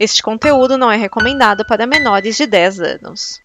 Este conteúdo não é recomendado para menores de 10 anos.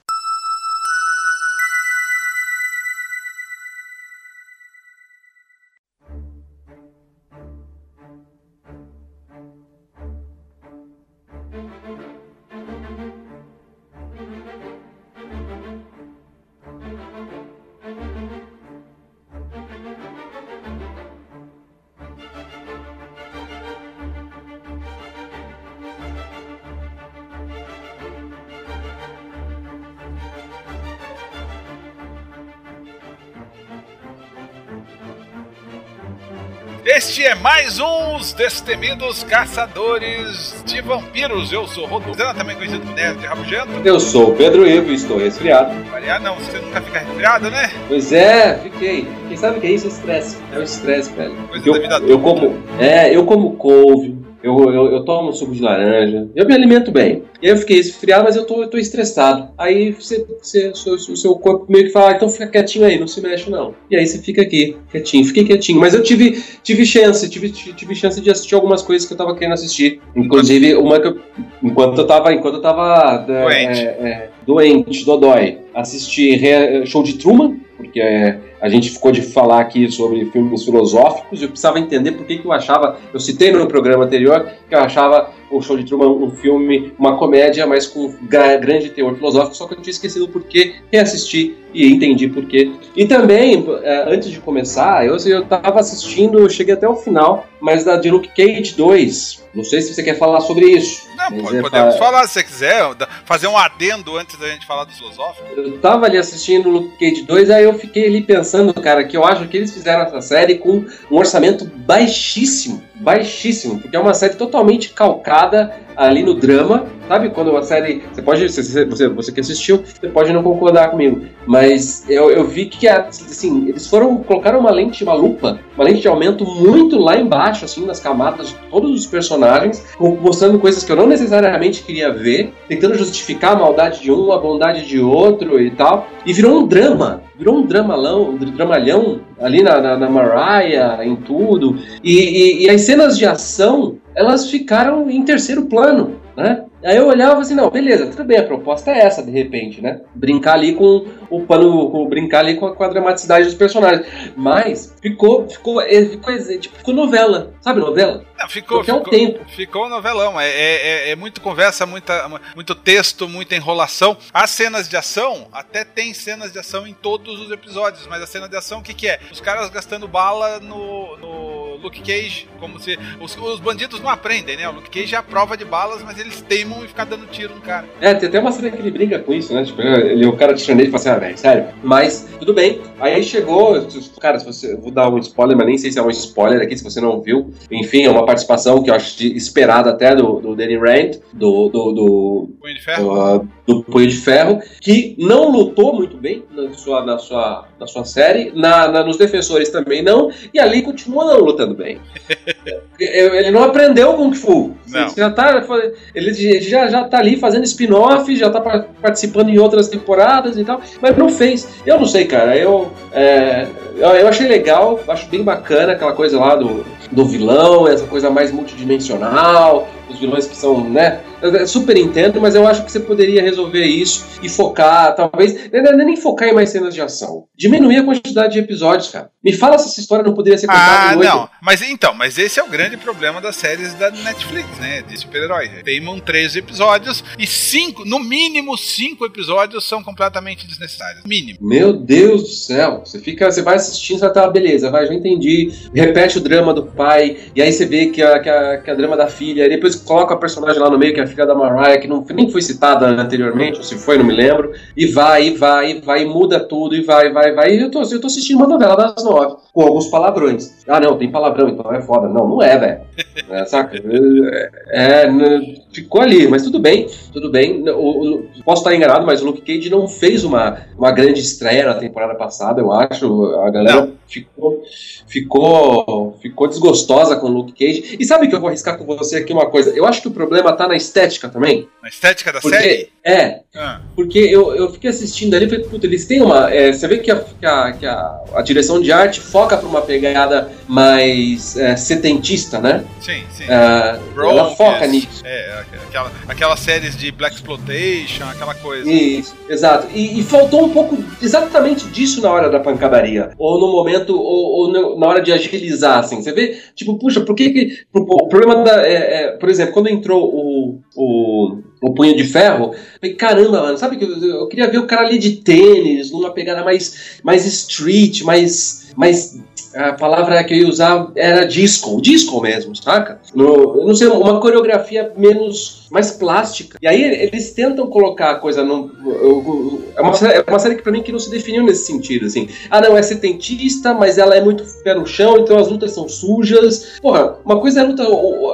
Este é mais um dos destemidos caçadores de vampiros. Eu sou Rodolfo, também conhecido como Nerd Rabugento. Eu sou o Pedro Ivo e estou resfriado. Variar não, você nunca fica resfriado, né? Pois é, fiquei. Quem sabe o que é isso? Estresse. É o estresse, velho. Coisa da vida eu, eu como, é, eu como couve, eu, eu, eu, tomo suco de laranja, eu me alimento bem. Eu fiquei resfriado, mas eu tô, eu tô estressado. Aí você, você, o seu corpo meio que fala, ah, então fica quietinho aí, não se mexe não. E aí você fica aqui, quietinho, fiquei quietinho. Mas eu tive, tive chance, tive, tive chance de assistir algumas coisas que eu tava querendo assistir. Inclusive, uma que eu, enquanto eu tava, enquanto eu tava é, doente, é, é, doente dodói, assisti show de Truman, porque é, a gente ficou de falar aqui sobre filmes filosóficos, eu precisava entender por que, que eu achava, eu citei no programa anterior, que eu achava o Show de Truman um filme, uma comédia, mas com grande teor filosófico, só que eu tinha esquecido por que reassisti e entendi por quê. E também, é, antes de começar, eu estava assistindo, eu cheguei até o final, mas da de Luke Cage 2. Não sei se você quer falar sobre isso. Não, pode, podemos pra... falar se você quiser, fazer um adendo antes da gente falar do filosófico. Eu tava ali assistindo Luke Cage 2, aí eu fiquei ali pensando, cara, que eu acho que eles fizeram essa série com um orçamento baixíssimo, baixíssimo, porque é uma série totalmente calcada ali no drama, sabe? Quando a série. Você pode. Você, você, você que assistiu, você pode não concordar comigo. Mas eu, eu vi que assim, eles foram. colocaram uma lente, uma lupa, uma lente de aumento muito lá embaixo, assim, nas camadas de todos os personagens, mostrando coisas que eu não necessariamente queria ver, tentando justificar a maldade de um, a bondade de outro e tal. E virou um drama. Virou um dramalão, um dramalhão ali na, na, na Mariah, em tudo. E, e, e as cenas de ação elas ficaram em terceiro plano, né? Aí eu olhava assim, não, beleza, tudo bem, a proposta é essa, de repente, né? Brincar ali com o pano, com, brincar ali com a, com a, dramaticidade dos personagens. Mas ficou, ficou, é, ficou, tipo, ficou novela, sabe novela? Não, ficou, ficou, tempo. ficou novelão. É, é, é, é, muito conversa, muita, muito texto, muita enrolação. As cenas de ação, até tem cenas de ação em todos os episódios, mas a cena de ação, o que, que é? Os caras gastando bala no, no Luke Cage, como se. Os, os bandidos não aprendem, né? O Luke Cage é a prova de balas, mas eles teimam e ficar dando tiro no cara. É, tem até uma cena que ele brinca com isso, né? Tipo, ele, o cara tirando ele e fala assim, ah, velho, sério. Mas, tudo bem. Aí chegou, cara, se você, vou dar um spoiler, mas nem sei se é um spoiler aqui, se você não viu. Enfim, é uma participação que eu acho esperada até do, do Danny Rand, do, do, do de Ferro. Uh, do Punho de Ferro, que não lutou muito bem na sua, na sua, na sua série, na, na nos defensores também não, e ali continua não lutando bem. ele não aprendeu Kung Fu. Não. Já tá, ele já, já tá ali fazendo spin-off, já tá participando em outras temporadas e tal, mas não fez. Eu não sei, cara. Eu, é, eu, eu, achei legal, acho bem bacana aquela coisa lá do, do vilão, essa coisa mais multidimensional, os vilões que são, né? Super entendo, mas eu acho que você poderia resolver isso e focar, talvez, não é nem focar em mais cenas de ação. Diminuir a quantidade de episódios, cara. Me fala se essa história não poderia ser contada Ah, não. Mas então, mas esse é o grande problema das séries da Netflix, né? De super-heróis. Teimam três episódios e cinco, no mínimo cinco episódios são completamente desnecessários. Mínimo. Meu Deus do céu. Você fica, você vai assistindo, você tá, beleza, vai, já entendi. Repete o drama do pai, e aí você vê que a, que a, que a drama da filha, e depois coloca a personagem lá no meio, que é a filha da Mariah, que não, nem foi citada anteriormente, ou se foi, não me lembro, e vai, e vai, e vai, e muda tudo, e vai, vai, vai. E eu tô, eu tô assistindo uma novela das nove, com alguns palavrões. Ah, não, tem palavrão, então é foda. Não, não é, velho. É, saca? É, é, ficou ali, mas tudo bem, tudo bem. O, o, posso estar enganado, mas o Luke Cage não fez uma, uma grande estreia na temporada passada, eu acho. A galera ficou, ficou, ficou desgostosa com o Luke Cage. E sabe que eu vou arriscar com você aqui uma coisa? Eu acho que o problema tá na estética também. Na estética da Porque, série? É, ah. porque eu, eu fiquei assistindo ali e falei, puta, eles têm uma. É, você vê que, a, que, a, que a, a, direção de arte foca pra uma pegada mais é, setentista, né? Sim, sim. É, ela foca nisso. É, aquela, aquelas séries de Black Exploitation, aquela coisa. Isso, exato. E, e, faltou um pouco exatamente disso na hora da pancadaria. Ou no momento, ou, ou na hora de agilizar, assim. Você vê, tipo, puxa, por que que. O problema da. É, é, por exemplo, quando entrou o, o o punho de ferro. Falei, caramba, mano, sabe que eu, eu, queria ver o cara ali de tênis, numa pegada mais, mais street, mais, mais a palavra que eu ia usar era disco, disco mesmo, saca? No, eu não sei, uma coreografia menos, mais plástica. E aí eles tentam colocar a coisa num. É uma, é uma série que pra mim que não se definiu nesse sentido, assim. Ah, não, é setentista, mas ela é muito pé no chão, então as lutas são sujas. Porra, uma coisa é a luta.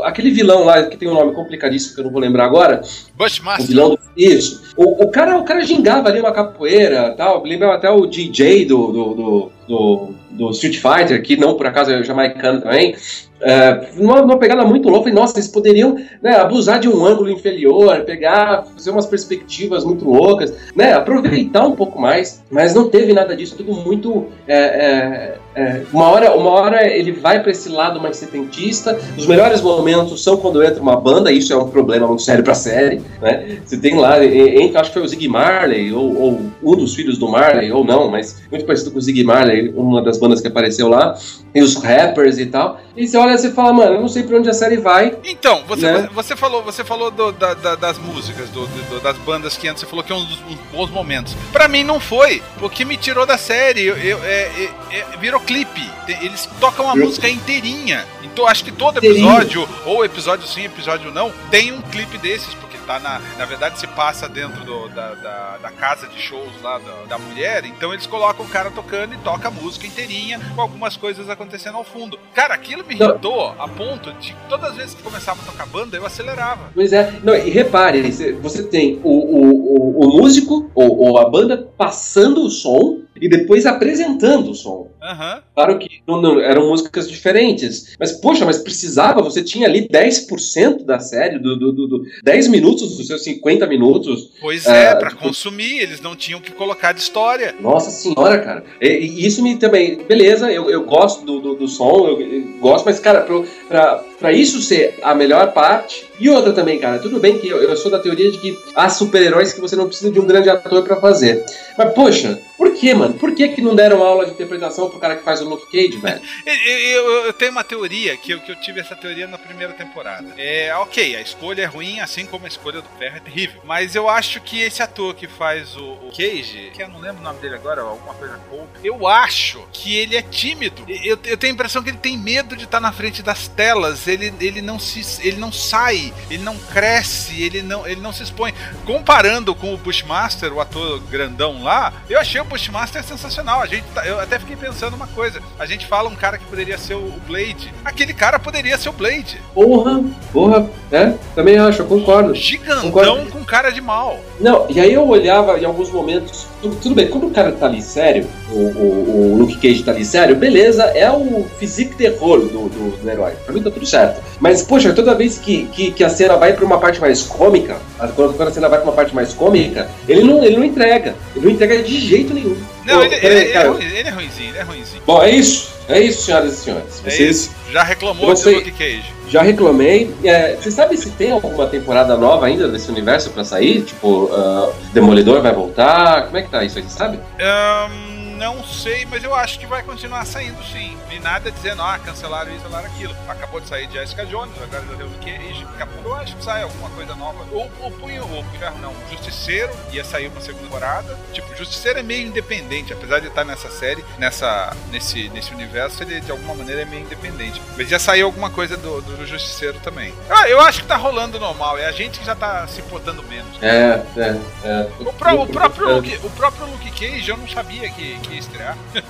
Aquele vilão lá, que tem um nome complicadíssimo que eu não vou lembrar agora. Bushmaster. O vilão do, isso. O, o, cara, o cara gingava ali uma capoeira tal. Lembrava até o DJ do, do, do, do do Street Fighter, que não por acaso é jamaicano também, é, numa, numa, pegada muito louca, e nossa, eles poderiam né, abusar de um ângulo inferior, pegar, fazer umas perspectivas muito loucas, né, aproveitar um pouco mais, mas não teve nada disso, tudo muito. É, é, é uma, hora, uma hora ele vai para esse lado mais setentista, os melhores momentos são quando entra uma banda, isso é um problema muito sério para a série. Né? Você tem lá, entra, acho que foi o Zig Marley, ou, ou, um dos filhos do Marley, ou não, mas muito parecido com o Zig Marley, uma das bandas que apareceu lá, e os rappers e tal. E você olha e fala, mano, eu não sei pra onde a série vai. Então, você, né? você falou, você falou do, da, da, das músicas, do, do, das bandas que antes, você falou que é um dos bons momentos. Pra mim não foi, porque me tirou da série. Eu, eu é, é, é, virou clipe. Eles tocam a eu... música inteirinha. Então acho que todo episódio, ou episódio sim, episódio não, tem um clipe desses, porque tá na. Na verdade, se passa dentro do, da, da, da, casa de shows lá da, da, mulher. Então eles colocam o cara tocando e toca a música inteirinha, com algumas coisas acontecendo ao fundo. Cara, aquilo me irritou a ponto de todas as vezes que começava a tocar banda, eu acelerava. Pois é, não, e repare, você tem o, o, o, o músico ou, ou a banda passando o som e depois apresentando o som. Uhum. Claro que não, não, eram músicas diferentes. Mas, poxa, mas precisava, você tinha ali 10% da série, do, do, do, do 10 minutos dos seus 50 minutos. Pois é, uh, para consumir, eles não tinham que colocar de história. Nossa senhora, cara. E, e isso me também. Beleza, eu, eu gosto do, do, do som, eu, eu, gosto, mas, cara, pra, pra, pra isso ser a melhor parte. E outra também, cara, tudo bem que eu, eu sou da teoria de que há super-heróis que você não precisa de um grande ator para fazer. Mas, poxa, por que, mano? Por que, que não deram aula de interpretação pro cara que faz o Luke Cage, velho? eu, eu, eu, tenho uma teoria, que eu, que eu tive essa teoria na primeira temporada. É, ok, a escolha é ruim, assim como a escolha do Ferro é terrível. Mas eu acho que esse ator que faz o, o Cage, que eu não lembro o nome dele agora, alguma coisa Cole, eu acho que ele é tímido. Eu, eu tenho a impressão que ele tem medo de estar na frente das telas. Ele, ele não se. ele não sai, ele não cresce, ele não, ele não se expõe. Comparando com o Bushmaster, o ator grandão lá, eu achei o Bushmaster sensacional. A gente tá, eu até fiquei pensando uma coisa. A gente fala um cara que poderia ser o Blade. Aquele cara poderia ser o Blade. Porra, porra. É, também acho, eu concordo. Gigantão concordo. com cara de mal. Não, e aí eu olhava em alguns momentos. Tudo, tudo bem, quando o cara tá ali sério, o, o, o, Luke Cage tá ali sério, beleza, é o physique terror do, do, do herói. Pra mim tá tudo certo. Mas, poxa, toda vez que, que, que a cena vai pra uma parte mais cômica, quando, quando a cena vai pra uma parte mais cômica, ele não, ele não entrega. Ele não entrega de jeito nenhum. Não, Pô, ele, ele, ele, é, ele, é ruimzinho, ele é ruimzinho. Bom, é isso. É isso, senhoras e senhores. É Vocês já reclamou você, do Luke Cage. Já reclamei. É, você sabe se tem alguma temporada nova ainda desse universo pra sair? Tipo, uh, Demolidor vai voltar? Como é que tá isso aí, sabe? Um não sei, mas eu acho que vai continuar saindo sim. E nada dizendo, ah, cancelaram isso, cancelaram aquilo. Acabou de sair Jessica Jones, agora já deu o que? Daqui a pouco eu acho que sai alguma coisa nova. O, o Punho, o não, o Justiceiro ia sair uma segunda temporada. Tipo, o Justiceiro é meio independente, apesar de estar nessa série, nessa, nesse, nesse universo, ele de alguma maneira é meio independente. Mas já saiu alguma coisa do, do Justiceiro também. Ah, eu acho que tá rolando normal, é a gente que já tá se importando menos. É, é, é. O, pro, o, próprio, Luke, o próprio Luke Cage eu não sabia que, que ia estrear.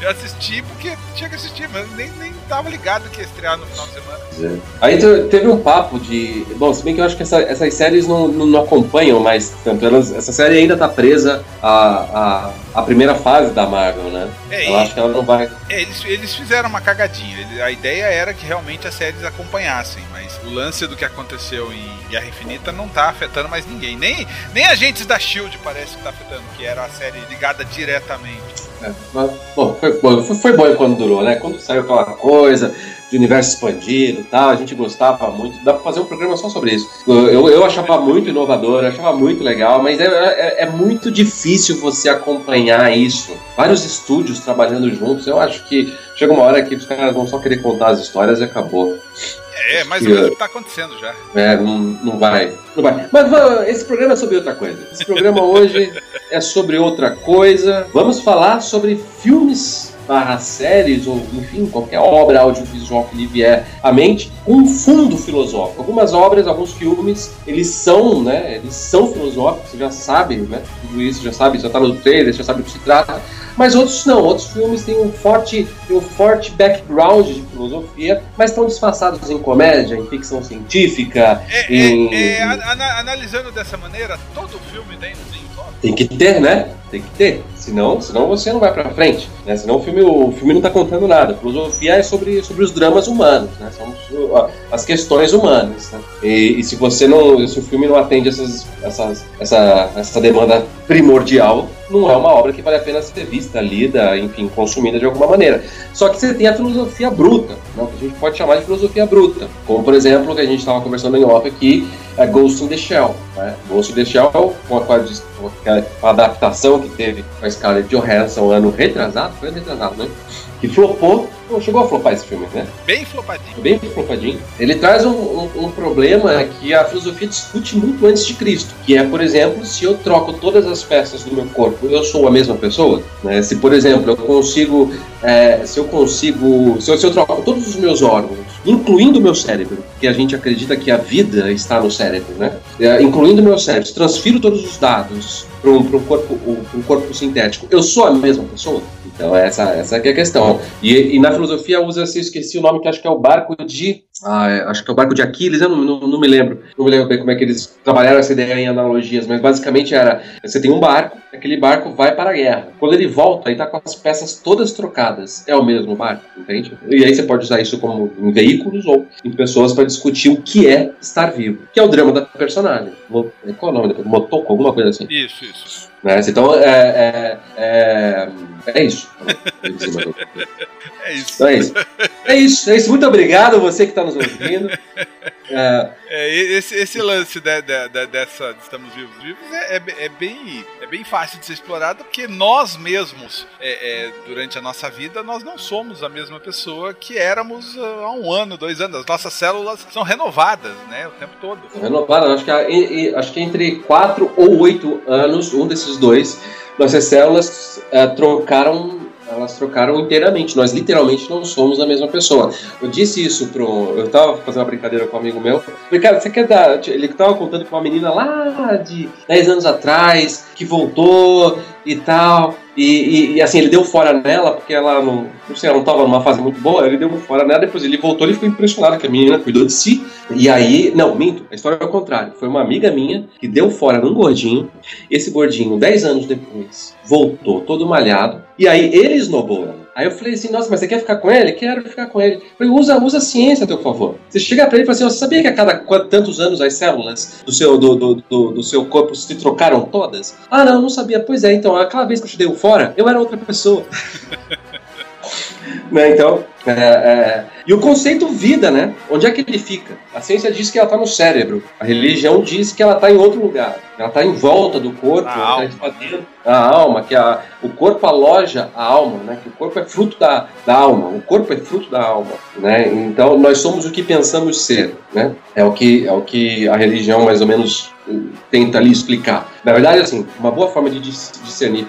eu assisti porque tinha que assistir, mas nem, nem tava ligado que ia estrear no final de semana. É. Aí teve um papo de. Bom, se bem que eu acho que essa, essas séries não, não, não, acompanham mais tanto. Elas, essa série ainda tá presa a, a a primeira fase da Marvel, né? É, eu e, acho que ela não vai. É, eles, eles fizeram uma cagadinha. a ideia era que realmente as séries acompanhassem, mas o lance do que aconteceu em Guerra Infinita não tá afetando mais ninguém. Nem, nem agentes da Shield parece que tá afetando, que era a série ligada diretamente. É, mas, bom, foi, foi, foi bom quando durou, né? Quando saiu aquela coisa de universo expandido e tal, a gente gostava muito. Dá pra fazer um programa só sobre isso. Eu, eu achava muito inovador, achava muito legal, mas é, é, é, muito difícil você acompanhar isso. Vários estúdios trabalhando juntos, eu acho que chega uma hora que os caras vão só querer contar as histórias e acabou. É, mais ou menos o que tá acontecendo já. É, não, não vai. Não vai. Mas esse programa é sobre outra coisa. Esse programa hoje é sobre outra coisa. Vamos falar sobre filmes barra séries, ou enfim, qualquer obra audiovisual que lhe vier à mente, um fundo filosófico. Algumas obras, alguns filmes, eles são, né, eles são filosóficos, você já sabe, né, tudo isso, já sabe, já tá no trailer, já sabe do que se trata, mas outros não, outros filmes têm um forte, um forte background de filosofia, mas estão disfarçados em comédia, em ficção científica, é, em... É, é, analisando dessa maneira, todo filme tem, tem que ter, né? Tem que ter. Senão, senão você não vai pra frente. Né? Senão o filme, o filme não tá contando nada. A filosofia é sobre, sobre os dramas humanos, né? São as questões humanas. Né? E, e, se você não. Se o filme não atende essas, essas, essa, essa demanda primordial, não é uma obra que vale a pena ser vista, lida, enfim, consumida de alguma maneira. Só que você tem a filosofia bruta, né? que a gente pode chamar de filosofia bruta. Como, por exemplo, o que a gente estava conversando em off aqui, é Ghost in the Shell. Né? Ghost in the Shell, com a, com a, adaptação que teve com a Scarlett Johansson ano retrasado, foi ano retrasado, né? Que flopou Pô, chegou a flopar esse filme, né? Bem flopadinho. Bem flopadinho. Ele traz um, um, um, problema que a filosofia discute muito antes de Cristo, que é, por exemplo, se eu troco todas as peças do meu corpo, eu sou a mesma pessoa? Né? Se, por exemplo, eu consigo, é, se eu consigo, se eu, se eu troco todos os meus órgãos, incluindo o meu cérebro, que a gente acredita que a vida está no cérebro, né? É, incluindo o meu cérebro, transfiro todos os dados para um, um, corpo, um, um corpo sintético, eu sou a mesma pessoa? Então essa, essa é a questão. E, e na filosofia usa-se, esqueci o nome, que acho que é o barco de. Ah, é, acho que é o barco de Aquiles, eu não, não, não, me lembro. Não me lembro bem como é que eles trabalharam essa ideia em analogias, mas basicamente era: você tem um barco, aquele barco vai para a guerra. Quando ele volta, ele está com as peças todas trocadas. É o mesmo barco, entende? E aí você pode usar isso como em veículos ou em pessoas para discutir o que é estar vivo, que é o drama da personagem. Qual é o nome? Motoko, alguma coisa assim. Isso, isso. Né? Então, é, é, é, é isso. É isso. Então é isso. É isso, é isso. Muito obrigado você que está nos ouvindo. É, é, esse, esse lance de, de, de, dessa de Estamos Vivos Vivos é, é, é, bem, é bem fácil de ser explorado porque nós mesmos, é, é, durante a nossa vida, nós não somos a mesma pessoa que éramos há um ano, dois anos. As nossas células são renovadas né, o tempo todo. Renovadas, acho que, acho que entre quatro ou oito anos, um desses dois, nossas células é, trocaram elas trocaram inteiramente. Nós literalmente não somos a mesma pessoa. Eu disse isso pro. Eu tava fazendo uma brincadeira com um amigo meu. Falei, cara, você quer dar. Ele tava contando com uma menina lá de 10 anos atrás, que voltou e tal. E, e, e, assim, ele deu fora nela, porque ela não, não sei, ela não tava numa fase muito boa, ele deu fora nela, depois ele voltou, ele ficou impressionado que a menina cuidou de si. E aí, não, minto, a história é o contrário. Foi uma amiga minha que deu fora num gordinho. Esse gordinho, 10 anos depois, voltou todo malhado. E aí ele esnobou ela. Aí eu falei assim, nossa, mas você quer ficar com ele? Quero ficar com ele. Eu falei, usa, usa a ciência a teu favor. Você chega pra ele e fala assim, você sabia que a cada tantos anos as células do seu, do, do, do, do, seu corpo se trocaram todas? Ah, não, não sabia. Pois é, então, aquela vez que eu te dei fora, eu era outra pessoa. né, então, é, é, e o conceito vida, né? Onde é que ele fica? A ciência diz que ela está no cérebro. A religião diz que ela está em outro lugar. Ela está em volta do corpo, a alma, tá a alma que a, o corpo aloja a alma, né? Que o corpo é fruto da, da alma. O corpo é fruto da alma, né? Então nós somos o que pensamos ser, né? É o que é o que a religião mais ou menos tenta ali explicar. Na verdade, assim, uma boa forma de discernir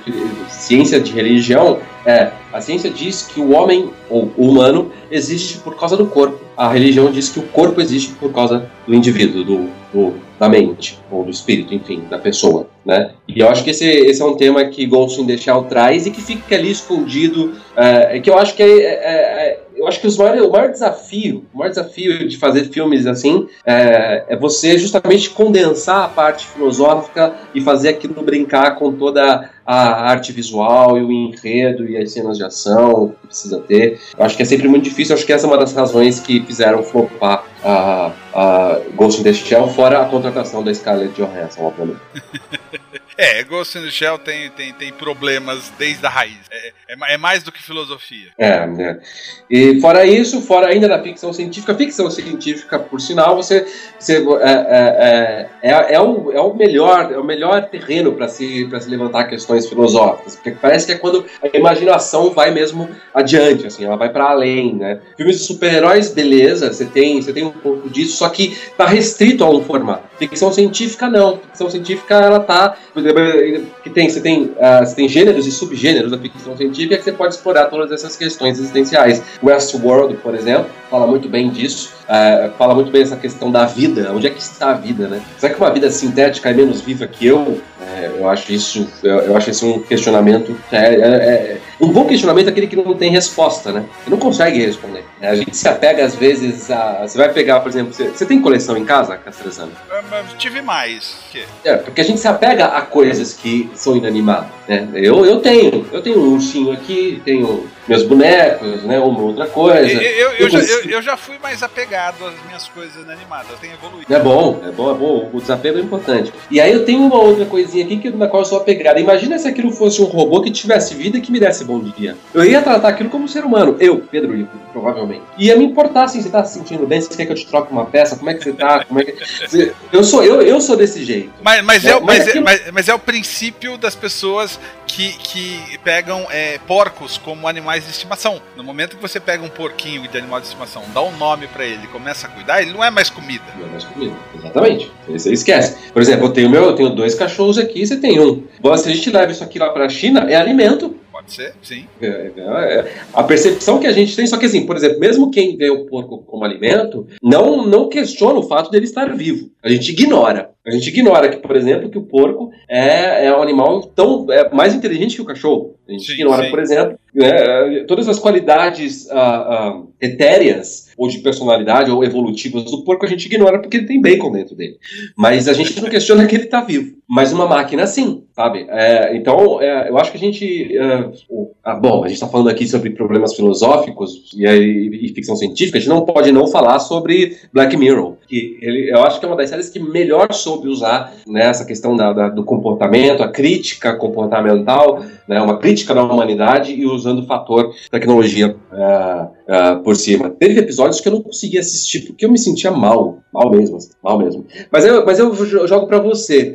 ciência de religião é a ciência diz que o homem ou o humano existe por causa do corpo. A religião diz que o corpo existe por causa do indivíduo, do, do da mente ou do espírito, enfim, da pessoa, né? E eu acho que esse, esse é um tema que the Shell traz e que fica ali escondido, é, que eu acho que é, é, é eu acho que os maiores, o maior desafio, o maior desafio de fazer filmes assim é, é, você justamente condensar a parte filosófica e fazer aquilo brincar com toda a arte visual e o enredo e as cenas de ação que precisa ter. Eu acho que é sempre muito difícil, acho que essa é uma das razões que fizeram flopar a, a Ghost in the Shell, fora a contratação da Scarlett Johansson, obviamente. É, Ghost in the Shell tem, tem, tem problemas desde a raiz. É, é, é mais do que filosofia. É, né? E fora isso, fora ainda da ficção científica, ficção científica, por sinal, você, você é, é, é, é, o, é o melhor é o melhor terreno para se, se levantar questões filosóficas, porque parece que é quando a imaginação vai mesmo adiante, assim, ela vai para além, né? Filmes de super-heróis, beleza, você tem, você tem um pouco disso, só que tá restrito a um formato. Ficção científica não. Ficção científica ela tá que tem você tem uh, você tem gêneros e subgêneros da ficção científica que você pode explorar todas essas questões existenciais. Westworld, por exemplo, fala muito bem disso. Uh, fala muito bem essa questão da vida, onde é que está a vida, né? Será que uma vida sintética é menos viva que eu? É, eu acho isso, eu, eu, acho isso um questionamento, é, é, é, um bom questionamento é aquele que não tem resposta, né? Você não consegue responder. A gente se apega às vezes a, você vai pegar, por exemplo, você, você tem coleção em casa, Castrezano? tive mais. É, porque a gente se apega a coisas que são inanimadas, né? Eu, eu tenho, eu tenho um ursinho aqui, tenho meus bonecos, né? Uma outra coisa. Eu, eu, eu, já, eu, já, fui mais apegado às minhas coisas inanimadas, eu tenho evoluído. É bom, é bom, é bom. O desapego é importante. E aí eu tenho uma outra coisinha aqui que, na qual eu sou apegado. Imagina se aquilo fosse um robô que tivesse vida e que me desse bom dia. Eu ia tratar aquilo como um ser humano. Eu, Pedro Ivo, provavelmente. Ia me importar assim, você tá se sentindo bem, você quer que eu te troque uma peça, como é que você tá? Como é que... Eu sou, eu, eu sou desse jeito. Mas, mas, é, é, mas, aquilo... é, mas, mas é o princípio das pessoas que, que pegam é, porcos como animais de estimação. No momento que você pega um porquinho de animal de estimação, dá um nome para ele, começa a cuidar, ele não é mais comida. Não é mais comida, exatamente. Você esquece. Por exemplo, eu tenho meu, eu tenho dois cachorros aqui, você tem um. Se a gente leva isso aqui lá para a China, é alimento. Pode ser, sim. É, é, é, a percepção que a gente tem, só que assim, por exemplo, mesmo quem vê o porco como alimento, não, não questiona o fato dele estar vivo. A gente ignora. A gente ignora que, por exemplo, que o porco é, é um animal tão é mais inteligente que o cachorro. A gente sim, ignora, sim. por exemplo, né, todas as qualidades uh, uh, etéreas ou de personalidade ou evolutivas do porco a gente ignora porque ele tem bacon dentro dele. Mas a gente não questiona que ele está vivo. Mas uma máquina sim, sabe? É, então, é, eu acho que a gente. É, ah, bom, a gente está falando aqui sobre problemas filosóficos e, e, e, ficção científica, a gente não pode não falar sobre Black Mirror. Que ele, eu acho que é uma das séries que melhor soube usar né, essa questão da, da, do comportamento, a crítica comportamental, né, uma crítica da humanidade e usando o fator tecnologia uh, uh, por cima. Teve episódios que eu não conseguia assistir porque eu me sentia mal, mal mesmo, assim, mal mesmo. Mas eu, mas eu jogo para você,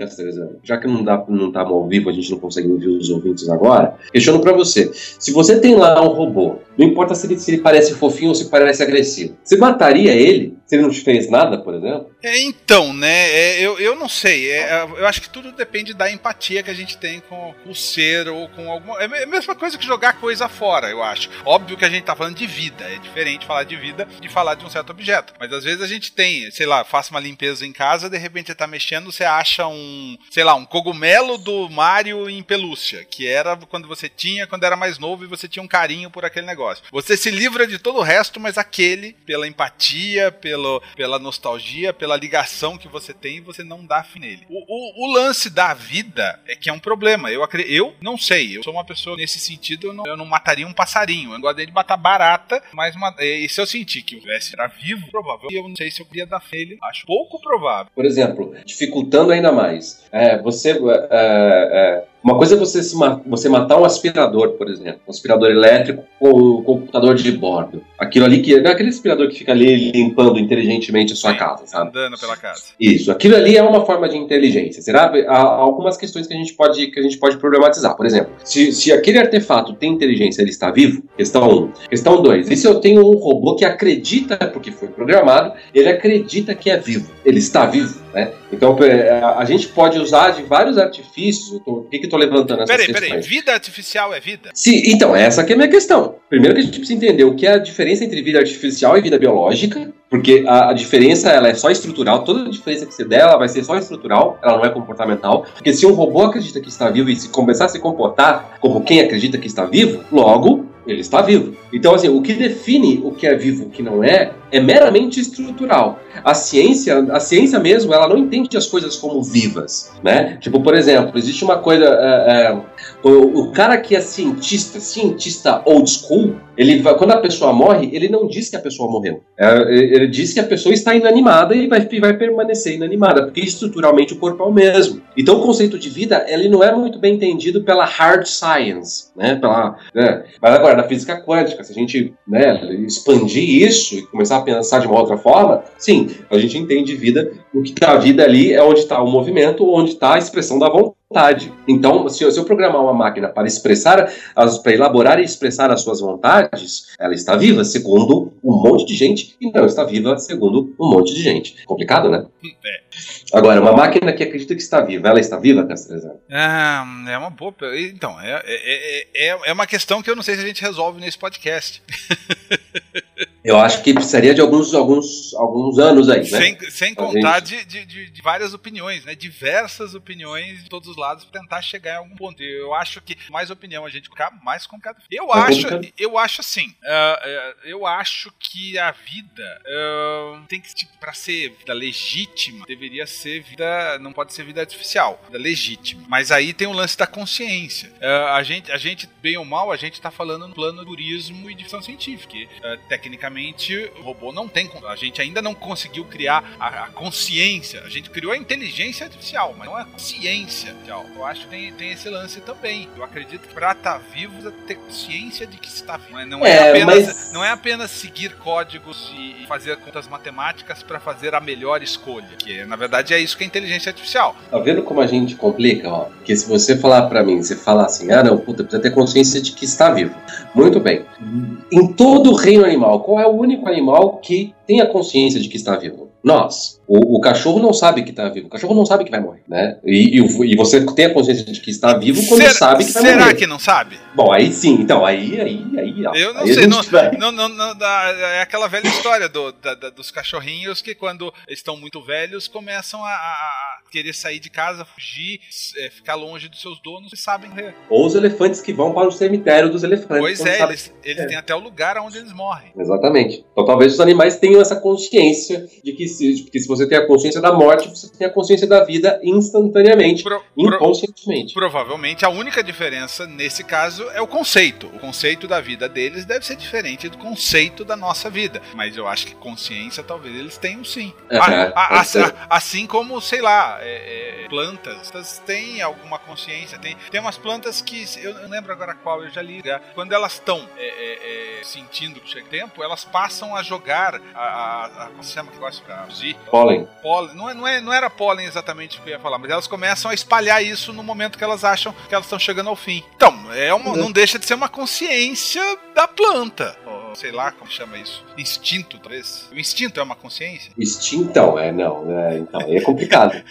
Castrezano, já que não dá, não tá ao vivo, a gente não consegue ouvir os ouvintes agora. Questiono para você: se você tem lá um robô, não importa se ele, se ele parece fofinho ou se parece agressivo, você mataria ele se ele não te fez nada, por exemplo? É, então, né? É, eu, eu não sei. É, eu acho que tudo depende da empatia que a gente tem com o ser ou com alguma. É a mesma coisa que jogar coisa fora, eu acho. Óbvio que a gente tá falando de vida. É diferente falar de vida de falar de um certo objeto. Mas às vezes a gente tem, sei lá, faça uma limpeza em casa, de repente você tá mexendo, você acha um, sei lá, um cogumelo do Mario em pelúcia, que era quando você tinha, quando era mais novo e você tinha um carinho por aquele negócio. Você se livra de todo o resto, mas aquele, pela empatia, pelo, pela nostalgia, pela ligação que você tem, você não dá fim nele. O, o, o lance da vida é que é um problema. Eu, eu não sei, eu sou uma pessoa nesse sentido, eu não, eu não mataria um passarinho. Eu gostaria de matar barata, mas uma, e se eu sentir que eu tivesse era vivo, provável. Eu não sei se eu queria dar nele. Acho pouco provável. Por exemplo, dificultando ainda mais, é, você. É, é, uma coisa é você, se, você matar um aspirador, por exemplo, um aspirador elétrico com um computador de bordo. Aquilo ali que. Não é aquele aspirador que fica ali limpando inteligentemente a sua Sim, casa, sabe? Andando pela casa. Isso. Aquilo ali é uma forma de inteligência. Será? Há algumas questões que a gente pode, que a gente pode problematizar. Por exemplo, se, se aquele artefato tem inteligência, ele está vivo? Questão 1. Um. Questão 2. E se eu tenho um robô que acredita, porque foi programado, ele acredita que é vivo? Ele está vivo? Né? Então a gente pode usar de vários artifícios. Por que, que estou levantando essa? Peraí, peraí, vida artificial é vida? Sim, então, essa aqui é a minha questão. Primeiro que a gente precisa entender o que é a diferença entre vida artificial e vida biológica, porque a, a diferença ela é só estrutural, toda a diferença que você der ela vai ser só estrutural, ela não é comportamental. Porque se um robô acredita que está vivo e se começar a se comportar como quem acredita que está vivo, logo ele está vivo. Então, assim, o que define o que é vivo e o que não é é meramente estrutural. A ciência, a ciência mesmo, ela não entende as coisas como vivas, né? Tipo, por exemplo, existe uma coisa, é, é, o, o, cara que é cientista, cientista old school, ele quando a pessoa morre, ele não diz que a pessoa morreu. É, ele diz que a pessoa está inanimada e vai, vai permanecer inanimada, porque estruturalmente o corpo é o mesmo. Então, o conceito de vida, ele não é muito bem entendido pela hard science, né? Pela, né? Mas agora, na física quântica, se a gente né, expandir isso e começar a pensar de uma outra forma, sim, a gente entende vida, o que está a vida ali é onde está o movimento, onde está a expressão da vontade. Então, se eu, se eu programar uma máquina para expressar, para elaborar e expressar as suas vontades, ela está viva, segundo um monte de gente, e não está viva, segundo um monte de gente. Complicado, né? É. Agora, uma máquina que acredita que está viva, ela está viva, Castrezano? É, é uma boa. Então, é, é, é, é uma questão que eu não sei se a gente resolve nesse podcast. Eu acho que precisaria de alguns, alguns, alguns anos aí, né? Sem, sem contar gente... de, de, de, várias opiniões, né? Diversas opiniões de todos os lados para tentar chegar em algum ponto. Eu acho que mais opinião a gente ficar mais complicado. Eu é acho, complicado. eu acho assim. Uh, eu acho que a vida uh, tem que tipo, para ser vida legítima deveria ser vida, não pode ser vida artificial, vida legítima. Mas aí tem o lance da consciência. Uh, a gente, a gente bem ou mal, a gente está falando no plano do turismo e de ficção científica. tecnicamente tecnicamente, o robô não tem. A gente ainda não conseguiu criar a, a consciência. A gente criou a inteligência artificial, mas não a consciência. Eu acho que tem, tem esse lance também. Eu acredito que para estar tá vivo, você ter consciência de que está vivo. Não é, é apenas, mas... não é apenas seguir códigos e fazer contas matemáticas para fazer a melhor escolha. Que na verdade é isso que é inteligência artificial. Tá vendo como a gente complica? Ó? Porque se você falar para mim, você falar assim, ah não, puta, precisa ter consciência de que está vivo. Muito bem. Em todo o reino animal, qual é o único animal que tem a consciência de que está vivo? Nós. O, o cachorro não sabe que está vivo. O cachorro não sabe que vai morrer, né? E, e, e, você tem a consciência de que está vivo quando será, sabe que vai será morrer. Será que não sabe? Bom, aí sim. Então, aí, aí, aí. Ó, Eu não sei. Não, vai... não, não, não, é aquela velha história do, da, da, dos cachorrinhos que quando estão muito velhos começam a, a querer sair de casa, fugir, é, ficar longe dos seus donos e sabem morrer. Ou os elefantes que vão para o cemitério dos elefantes. Pois é, eles, eles é. têm até o lugar onde eles morrem. Exatamente. Então talvez os animais tenham essa consciência de que se, de que se você tem a consciência da morte, você tem a consciência da vida instantaneamente, pro, inconscientemente. Pro, provavelmente a única diferença nesse caso é o conceito. O conceito da vida deles deve ser diferente do conceito da nossa vida. Mas eu acho que consciência talvez eles tenham sim. Uhum, a, a, a, assim como, sei lá, é, é, plantas têm alguma consciência. Tem, tem umas plantas que, eu não lembro agora qual, eu já li. Já, quando elas estão é, é, é, sentindo que chega tempo, elas passam a jogar a, a, a como se chama que gosta de produzir? Pólen. pólen. Não, é, não, é, não era pólen exatamente o que eu ia falar, mas elas começam a espalhar isso no momento que elas acham que elas estão chegando ao fim. Então, é uma, não deixa de ser uma consciência da planta sei lá como chama isso. Instinto, talvez. O instinto é uma consciência? Instinto, é, não. É, então, é complicado.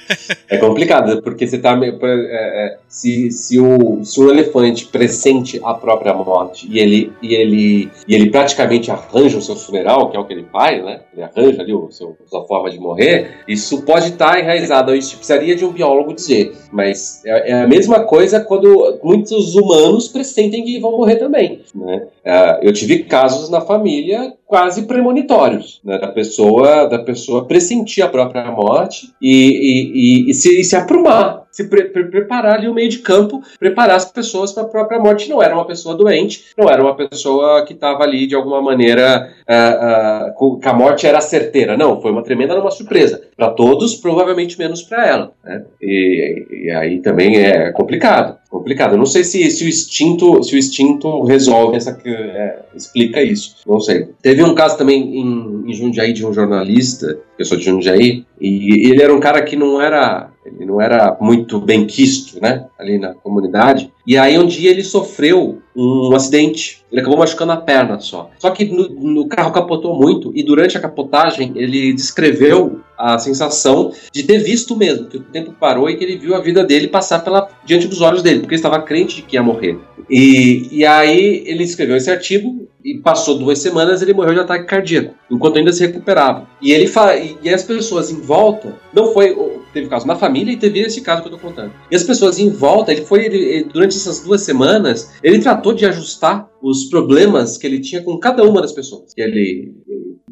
é complicado, porque você tá. É, é, se, se, o, se um elefante pressente a própria morte e ele, e, ele, e ele praticamente arranja o seu funeral, que é o que ele faz, né? Ele arranja ali o seu, sua forma de morrer, isso pode estar tá enraizado. Isso precisaria de um biólogo dizer. Mas é, é, a mesma coisa quando muitos humanos pressentem que vão morrer também. Né? É, eu tive casos na família quase premonitórios, né, da pessoa da pessoa pressentir a própria morte e, e, e, e se, se aprumar, se pre pre preparar ali o meio de campo, preparar as pessoas para a própria morte. Não era uma pessoa doente, não era uma pessoa que estava ali de alguma maneira uh, uh, que a morte era certeira. Não, foi uma tremenda uma surpresa para todos, provavelmente menos para ela. Né? E, e, aí também é complicado, complicado. Eu não sei se, se o instinto se o instinto resolve essa é, explica isso. Não sei. Teve um caso também em, em Jundiaí de um jornalista, eu sou de Jundiaí, e ele era um cara que não era ele não era muito bem quisto, né, ali na comunidade. E aí um dia ele sofreu um acidente. Ele acabou machucando a perna só. Só que no, no carro capotou muito e durante a capotagem ele descreveu a sensação de ter visto mesmo, que o tempo parou e que ele viu a vida dele passar pela, diante dos olhos dele, porque ele estava crente de que ia morrer. E, e aí ele escreveu esse artigo, e passou duas semanas ele morreu de ataque cardíaco, enquanto ainda se recuperava. E ele fa... e as pessoas em volta, não foi teve caso na família e teve esse caso que eu tô contando. E as pessoas em volta, ele foi ele, durante essas duas semanas, ele tratou de ajustar os problemas que ele tinha com cada uma das pessoas que ele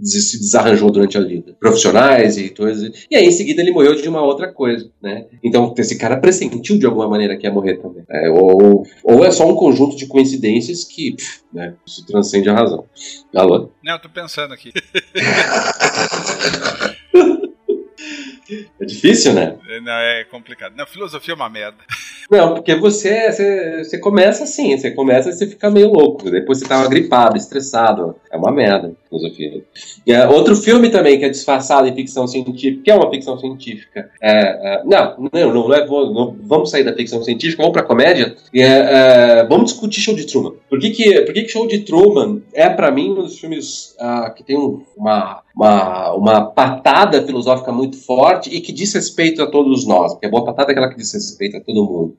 se desarranjou durante a vida, profissionais e coisas. E aí em seguida ele morreu de uma outra coisa, né? Então esse cara pressentiu de alguma maneira que ia morrer também. É, ou, ou é só um conjunto de coincidências que, pff, né, isso transcende a razão. Alô? Não, eu tô pensando aqui. É difícil, né? É, não, é complicado. Não, filosofia é uma merda. Não, porque você, você, você começa assim, você começa e você fica meio louco. Depois você tá gripado, estressado. É uma merda, filosofia. E, uh, outro filme também que é disfarçado em ficção científica, que é uma ficção científica. É, uh, não, não, não, é, não, vamos sair da ficção científica, vamos pra comédia. Uh, vamos discutir Show de Truman. Por que que, por que, que Show de Truman é, para mim, um dos filmes que tem um, uma uma, uma patada filosófica muito forte e que diz respeito a todos nós, porque a boa patada é aquela que diz respeito a todo mundo.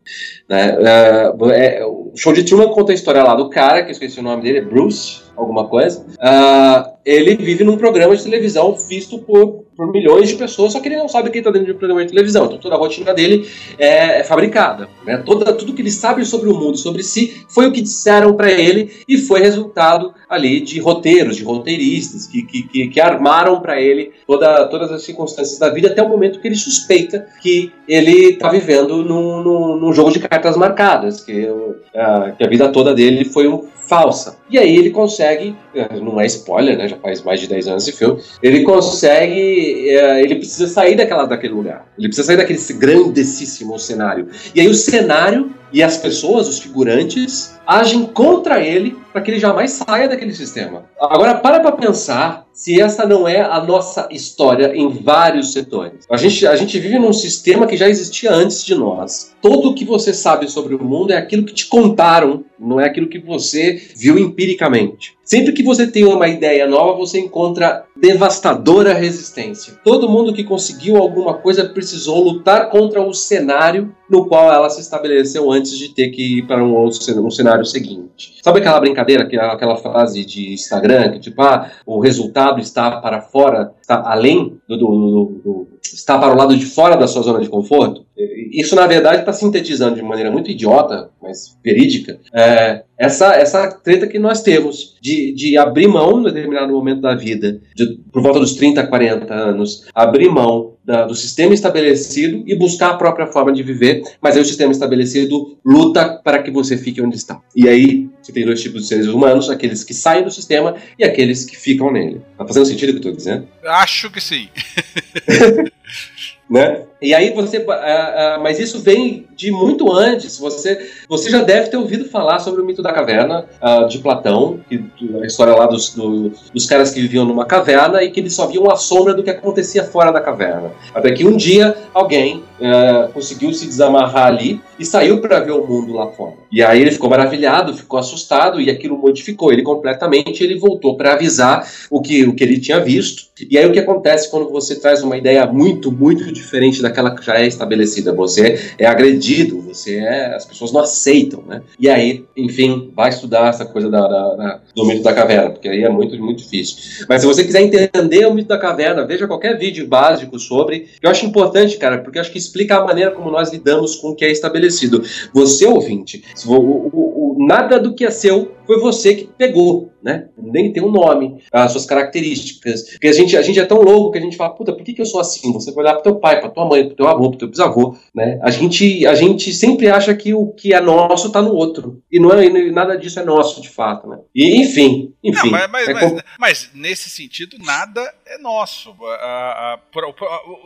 Né? É, é, o show de Truman conta a história lá do cara, que eu esqueci o nome dele, é Bruce, alguma coisa. Uh, ele vive num programa de televisão visto por, por milhões de pessoas, só que ele não sabe quem está dentro de um programa de televisão. Então toda a rotina dele é, é fabricada. Né? Toda, tudo que ele sabe sobre o mundo, sobre si, foi o que disseram para ele e foi resultado ali de roteiros, de roteiristas que, que, que, que armaram para ele toda, todas as circunstâncias da vida até o momento que ele suspeita que ele está vivendo num, num, num, jogo de cartas marcadas, que, uh, que a vida toda dele foi um falsa. E aí ele consegue, é, não é spoiler, né? Já faz mais de 10 anos esse filme. Ele consegue, é, ele precisa sair daquela, daquele lugar. Ele precisa sair daquele grandíssimo cenário. E aí o cenário e as pessoas, os figurantes, agem contra ele para que ele jamais saia daquele sistema. Agora, para para pensar se essa não é a nossa história em vários setores. A gente, a gente vive num sistema que já existia antes de nós. Tudo o que você sabe sobre o mundo é aquilo que te contaram, não é aquilo que você viu empiricamente. Sempre que você tem uma ideia nova, você encontra devastadora resistência. Todo mundo que conseguiu alguma coisa precisou lutar contra o cenário no qual ela se estabeleceu antes de ter que ir para um outro um cenário seguinte. Sabe aquela brincadeira, aquela, aquela frase de Instagram que tipo, ah, o resultado está para fora, está além do, do, do, do está para o lado de fora da sua zona de conforto? Isso, na verdade, está sintetizando de maneira muito idiota, mas verídica, é, essa, essa treta que nós temos de, de abrir mão, em determinado momento da vida, de, por volta dos 30, 40 anos, abrir mão da, do sistema estabelecido e buscar a própria forma de viver, mas aí o sistema estabelecido luta para que você fique onde está. E aí você tem dois tipos de seres humanos, aqueles que saem do sistema e aqueles que ficam nele. Tá fazendo sentido o que eu estou dizendo? Acho que sim. né? E aí você, uh, uh, mas isso vem de muito antes. Você, você já deve ter ouvido falar sobre o mito da caverna uh, de Platão, que, a história lá dos, do, dos caras que viviam numa caverna e que eles só viam a sombra do que acontecia fora da caverna. Até que um dia alguém conseguiu se desamarrar ali e saiu para ver o mundo lá fora. E aí ele ficou maravilhado, ficou assustado e aquilo modificou ele completamente. Ele voltou para avisar o que, o que ele tinha visto. E aí o que acontece quando você traz uma ideia muito, muito diferente daquela que já é estabelecida? Você é agredido, você é. As pessoas não aceitam, né? E aí, enfim, vai estudar essa coisa da, da, da, do mito da caverna, porque aí é muito, muito difícil. Mas se você quiser entender o mito da caverna, veja qualquer vídeo básico sobre. Eu acho importante, cara, porque eu acho que explica a maneira como nós lidamos com o que é estabelecido. Você, ouvinte, o, o, o, nada do que é seu foi você que pegou, né? Nem tem um nome, as suas características. Porque a gente, a gente é tão louco que a gente fala, puta, por que, que eu sou assim? Você vai olhar pro teu pai, pra tua mãe, pro teu avô, pro teu bisavô, né? A gente, a gente sempre acha que o que é nosso tá no outro. E não é, nada disso é nosso, de fato, né? E, enfim, enfim. Não, mas, mas, é mas, mas, nesse sentido, nada é nosso. A, a,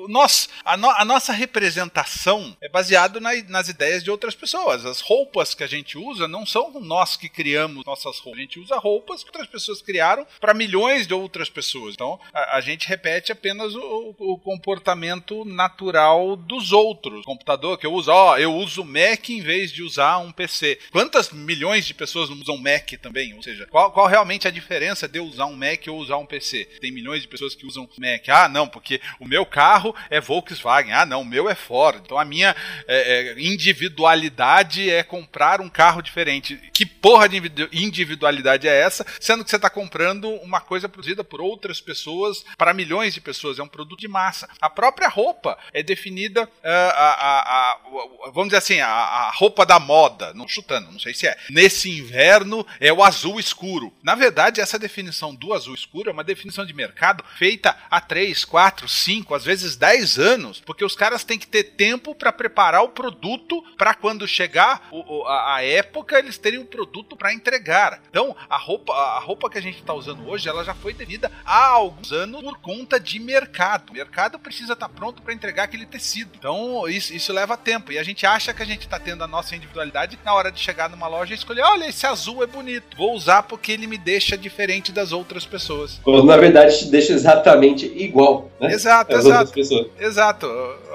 nosso, a, no, a nossa representação é baseada na, nas ideias de outras pessoas. As roupas que a gente usa não são nós que criamos nossas roupas. A gente usa roupas que outras pessoas criaram para milhões de outras pessoas. Então a, a gente repete apenas o, o, comportamento natural dos outros. O computador que eu uso, ó, eu uso Mac em vez de usar um PC. Quantas milhões de pessoas não usam Mac também? Ou seja, qual, qual realmente a diferença de eu usar um Mac ou usar um PC? Tem milhões de pessoas que usam Mac. Ah, não, porque o meu carro é Volkswagen. Ah, não, o meu é Ford. Então a minha é, é, individualidade é comprar um carro diferente. Que porra de individualidade é essa, sendo que você está comprando uma coisa produzida por outras pessoas para milhões de pessoas, é um produto de massa. A própria roupa é definida, uh, a, a, a, vamos dizer assim, a, roupa da moda, não chutando, não sei se é. Nesse inverno é o azul escuro. Na verdade, essa definição do azul escuro é uma definição de mercado feita há 3, 4, 5, às vezes 10 anos, porque os caras têm que ter tempo para preparar o produto para quando chegar o, a, época eles terem um produto para entregar. Então, a roupa, a roupa que a gente está usando hoje, ela já foi devida há alguns anos por conta de mercado. O mercado precisa estar tá pronto para entregar aquele tecido. Então, isso, isso leva tempo. E a gente acha que a gente está tendo a nossa individualidade na hora de chegar numa loja e escolher: olha, esse azul é bonito, vou usar porque ele me deixa diferente das outras pessoas. Quando na verdade te deixa exatamente igual. Né? Exato, exato. Exato.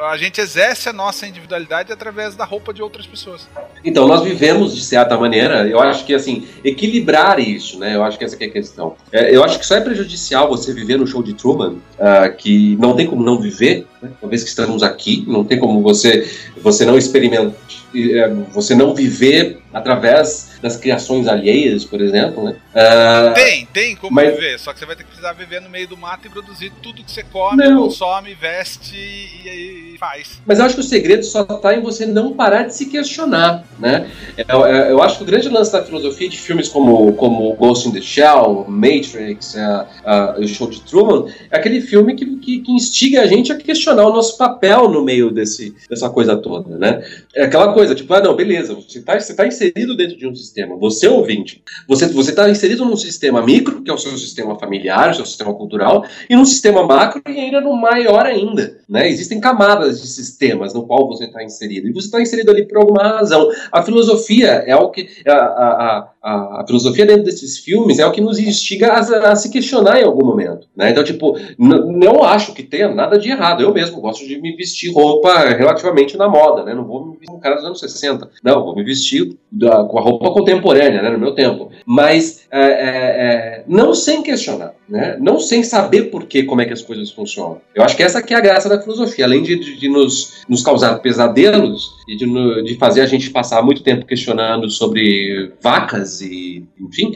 A gente exerce a nossa individualidade através da roupa de outras pessoas. Então, nós vivemos de certa maneira, eu acho que assim, equilibrar isso, né? Eu acho que essa que é a questão. É, eu acho que só é prejudicial você viver no show de Truman, uh, que não tem como não viver, né? uma vez que estamos aqui, não tem como você, você não experimentar, é, você não viver através das criações alheias, por exemplo, né? Uh, tem, tem como mas... viver, só que você vai ter que precisar viver no meio do mato e produzir tudo que você come, não. consome, veste e, e, faz. Mas eu acho que o segredo só está em você não parar de se questionar, né? Eu, eu, acho que o grande lance da filosofia de filmes como, como Ghost in the Shell, Matrix, uh, uh, o Show de Truman, é aquele filme que, que, que, instiga a gente a questionar o nosso papel no meio desse, dessa coisa toda, né? É aquela coisa, tipo, ah, não, beleza, você está você tá inserido dentro de um sistema, você ouvinte, você está inserido num sistema micro, que é o seu sistema familiar, o seu sistema cultural, e num sistema macro e ainda no maior ainda. Né? Existem camadas de sistemas no qual você está inserido, e você está inserido ali por alguma razão. A filosofia é o que. A, a, a, a filosofia dentro desses filmes é o que nos instiga a, a se questionar em algum momento. Né? Então, tipo, não acho que tenha nada de errado. Eu mesmo gosto de me vestir roupa relativamente na moda, né? Não vou me vestir um cara dos anos 60. Não, vou me vestir da, com a roupa contemporânea, né? No meu tempo. Mas é, é, é, não sem questionar, né? Não sem saber por que, como é que as coisas funcionam. Eu acho que essa que é a graça da filosofia. Além de, de, de nos, nos causar pesadelos e de, de fazer a gente passar muito tempo questionando sobre vacas e, enfim,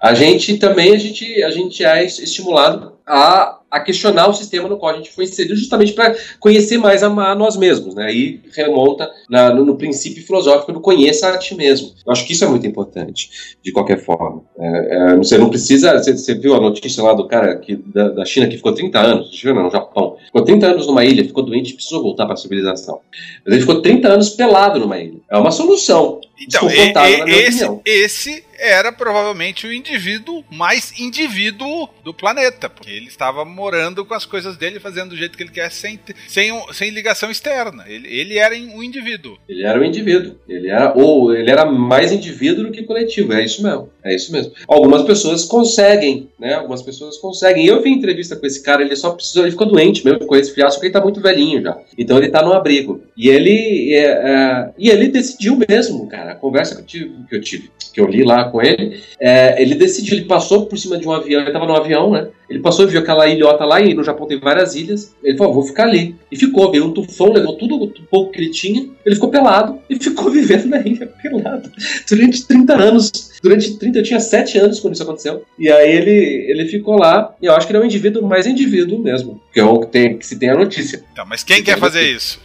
a gente também a gente, a gente é estimulado a a questionar o sistema no qual a gente foi inserido, justamente para conhecer mais a, a, nós mesmos. Né? E remonta na, no, no, princípio filosófico do conheça a ti mesmo. Eu acho que isso é muito importante, de qualquer forma. É, é, você não precisa. Você, você, viu a notícia lá do cara que, da, da China que ficou 30 anos, China no Japão, ficou 30 anos numa ilha, ficou doente precisou voltar para a civilização. Ele ficou 30 anos pelado numa ilha. É uma solução. Então, e, e, esse, esse era provavelmente o indivíduo mais indivíduo do planeta, porque ele estava morando com as coisas dele, fazendo do jeito que ele quer, sem, sem, sem ligação externa. Ele, ele era um indivíduo. Ele era um indivíduo. Ele era, ou ele era mais indivíduo do que coletivo. É isso mesmo. É isso mesmo. Algumas pessoas conseguem, né? Algumas pessoas conseguem. Eu vi entrevista com esse cara, ele só precisou, ele ficou doente mesmo com esse fiasco, porque ele tá muito velhinho já. Então ele tá no abrigo. E ele, é, é, e ele decidiu mesmo, cara. A conversa que eu tive, que eu, tive, que eu li lá com ele, é, ele decidiu, ele passou por cima de um avião, ele tava no avião, né? Ele passou e viu aquela ilhota lá, e no Japão tem várias ilhas. Ele falou, vou ficar ali. E ficou, veio um tufão, levou tudo o pouco que ele tinha, ele ficou pelado e ficou vivendo na ilha pelado. Durante 30 anos. Durante 30, eu tinha 7 anos quando isso aconteceu. E aí ele, ele ficou lá, e eu acho que ele é um indivíduo mais indivíduo mesmo. Que é o que, tem, que se tem a notícia. Então, mas quem quer fazer isso?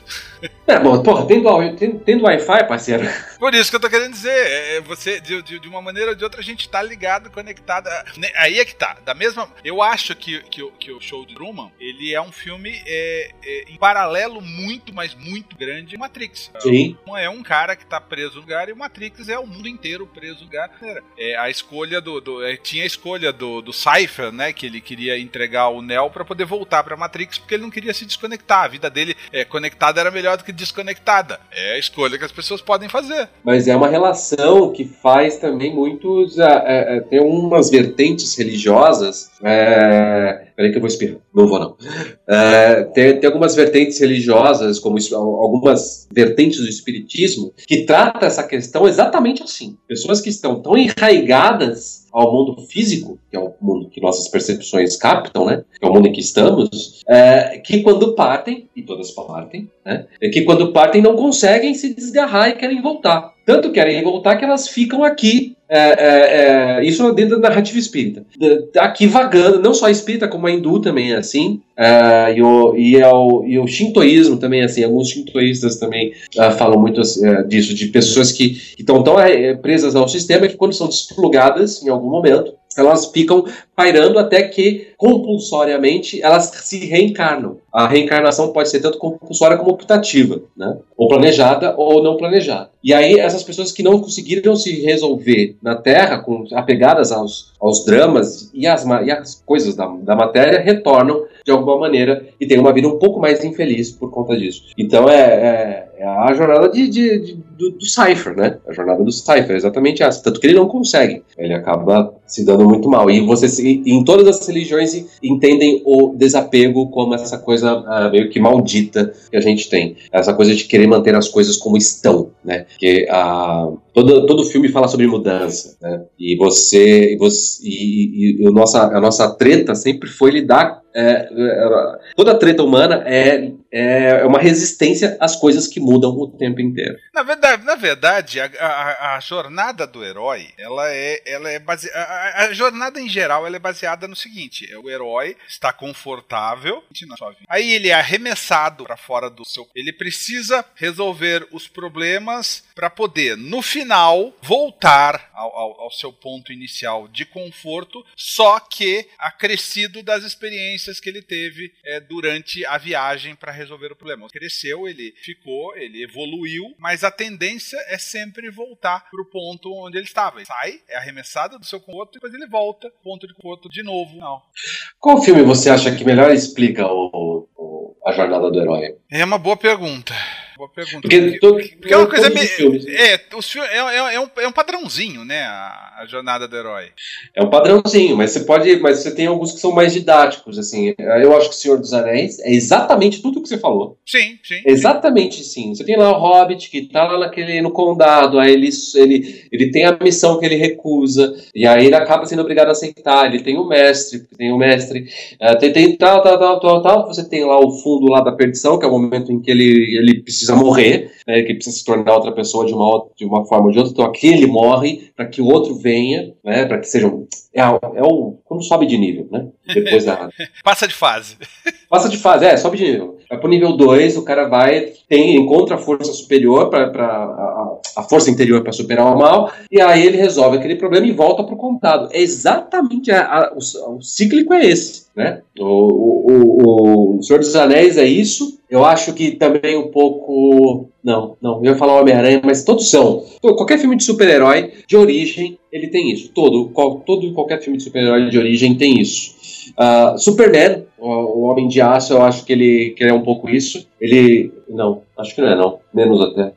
É, bom, porra, tendo, tendo, tendo Wi-Fi, parceiro. Por isso que eu tô querendo dizer, é, é, você, de, de, de, uma maneira ou de outra, a gente tá ligado, conectado. Né, aí é que tá. Da mesma. Eu acho que, que, que o show de Truman, ele é um filme é, é, em paralelo muito, mas muito grande Matrix. Sim. É um cara que tá preso no lugar e o Matrix é o mundo inteiro preso no lugar. É, a escolha do. do é, tinha a escolha do, do Cypher, né? Que ele queria entregar o Neo para poder voltar pra Matrix, porque ele não queria se desconectar. A vida dele é, conectada era melhor do que desconectada. É a escolha que as pessoas podem fazer. Mas é uma relação que faz também muitos. É, é, tem umas vertentes religiosas. É, peraí que eu vou espirrar. Não vou, não. É, tem, tem algumas vertentes religiosas, como algumas vertentes do espiritismo, que trata essa questão exatamente assim. Pessoas que estão tão enraigadas ao mundo físico, que é o mundo que nossas percepções captam, né? Que é o mundo em que estamos, é, que quando partem, e todas partem, né? É que quando partem não conseguem se desgarrar e querem voltar. Tanto querem voltar que elas ficam aqui é, é, é, isso dentro da narrativa espírita. Aqui vagando, não só a espírita, como a hindu também é assim, é, e, o, e, é e o shintoísmo também é assim. Alguns shintoístas também uh, falam muito uh, disso, de pessoas que estão tão presas ao sistema que quando são desplugadas em algum momento, elas ficam pairando até que compulsoriamente elas se reencarnam. A reencarnação pode ser tanto compulsória como optativa, né? ou planejada ou não planejada. E aí essas pessoas que não conseguiram se resolver na Terra, com, apegadas aos, aos dramas e as, e as coisas da, da matéria, retornam de alguma maneira e têm uma vida um pouco mais infeliz por conta disso. Então é, é, é a jornada de, de, de do, do Cypher, né? A jornada do Cypher, exatamente essa. Tanto que ele não consegue. Ele acaba se dando muito mal. E você em todas as religiões entendem o desapego como essa coisa uh, meio que maldita que a gente tem. Essa coisa de querer manter as coisas como estão, né? Que uh, todo, todo filme fala sobre mudança, né? E você, e, você, e, e, e a, nossa, a nossa treta sempre foi lidar é, é, toda treta humana é, é uma resistência às coisas que mudam o tempo inteiro. Na verdade, na verdade a, a, a jornada do herói, ela é, ela é baseada. A, jornada em geral ela é baseada no seguinte: o herói está confortável, aí ele é arremessado para fora do seu. Ele precisa resolver os problemas para poder, no final, voltar ao, ao, ao seu ponto inicial de conforto, só que acrescido das experiências experiências que ele teve é, durante a viagem para resolver o problema. Cresceu, ele ficou, ele evoluiu, mas a tendência é sempre voltar para o ponto onde ele estava. Ele sai, é arremessado do seu conforto e depois ele volta ponto de conforto de novo. Não. Qual filme você acha que melhor explica o, o, a jornada do herói? É uma boa pergunta. Boa pergunta. Porque, todo, porque é uma coisa meio. É, os filmes, é, é, é, um, é um padrãozinho, né? A, a, jornada do herói. É um padrãozinho, mas você pode. Mas você tem alguns que são mais didáticos, assim. Eu acho que o Senhor dos Anéis é exatamente tudo o que você falou. Sim, sim. Exatamente sim. Você tem lá o Hobbit que tá lá naquele, no condado, aí ele, ele, ele tem a missão que ele recusa, e aí ele acaba sendo obrigado a aceitar. Ele tem o mestre, tem o mestre. Uh, tem, tem tal, tal, tal, tal, tal. Você tem lá o fundo lá da perdição, que é o momento em que ele, ele precisa precisa morrer, né, que precisa se tornar outra pessoa de uma, de uma forma ou de outra. Então aqui ele morre para que o outro venha, né, para que seja um, é, é o quando sobe de nível, né? Depois da passa de fase. Passa de fase, é, sobe de nível. Vai pro nível 2, o cara vai, tem, encontra a força superior para a, a força interior para superar o mal, e aí ele resolve aquele problema e volta pro contado. É exatamente a, a, o, o cíclico é esse, né? O, o, o, o Senhor dos Anéis é isso. Eu acho que também um pouco não, não. Eu ia falar Homem-Aranha, mas todos são. Qualquer filme de super-herói de origem, ele tem isso. Todo, qual, todo qualquer filme de super-herói de origem tem isso. Uh, Superman, o, o, Homem de Aço, eu acho que ele, que ele é um pouco isso. Ele. Não, acho que não é, não. Menos até.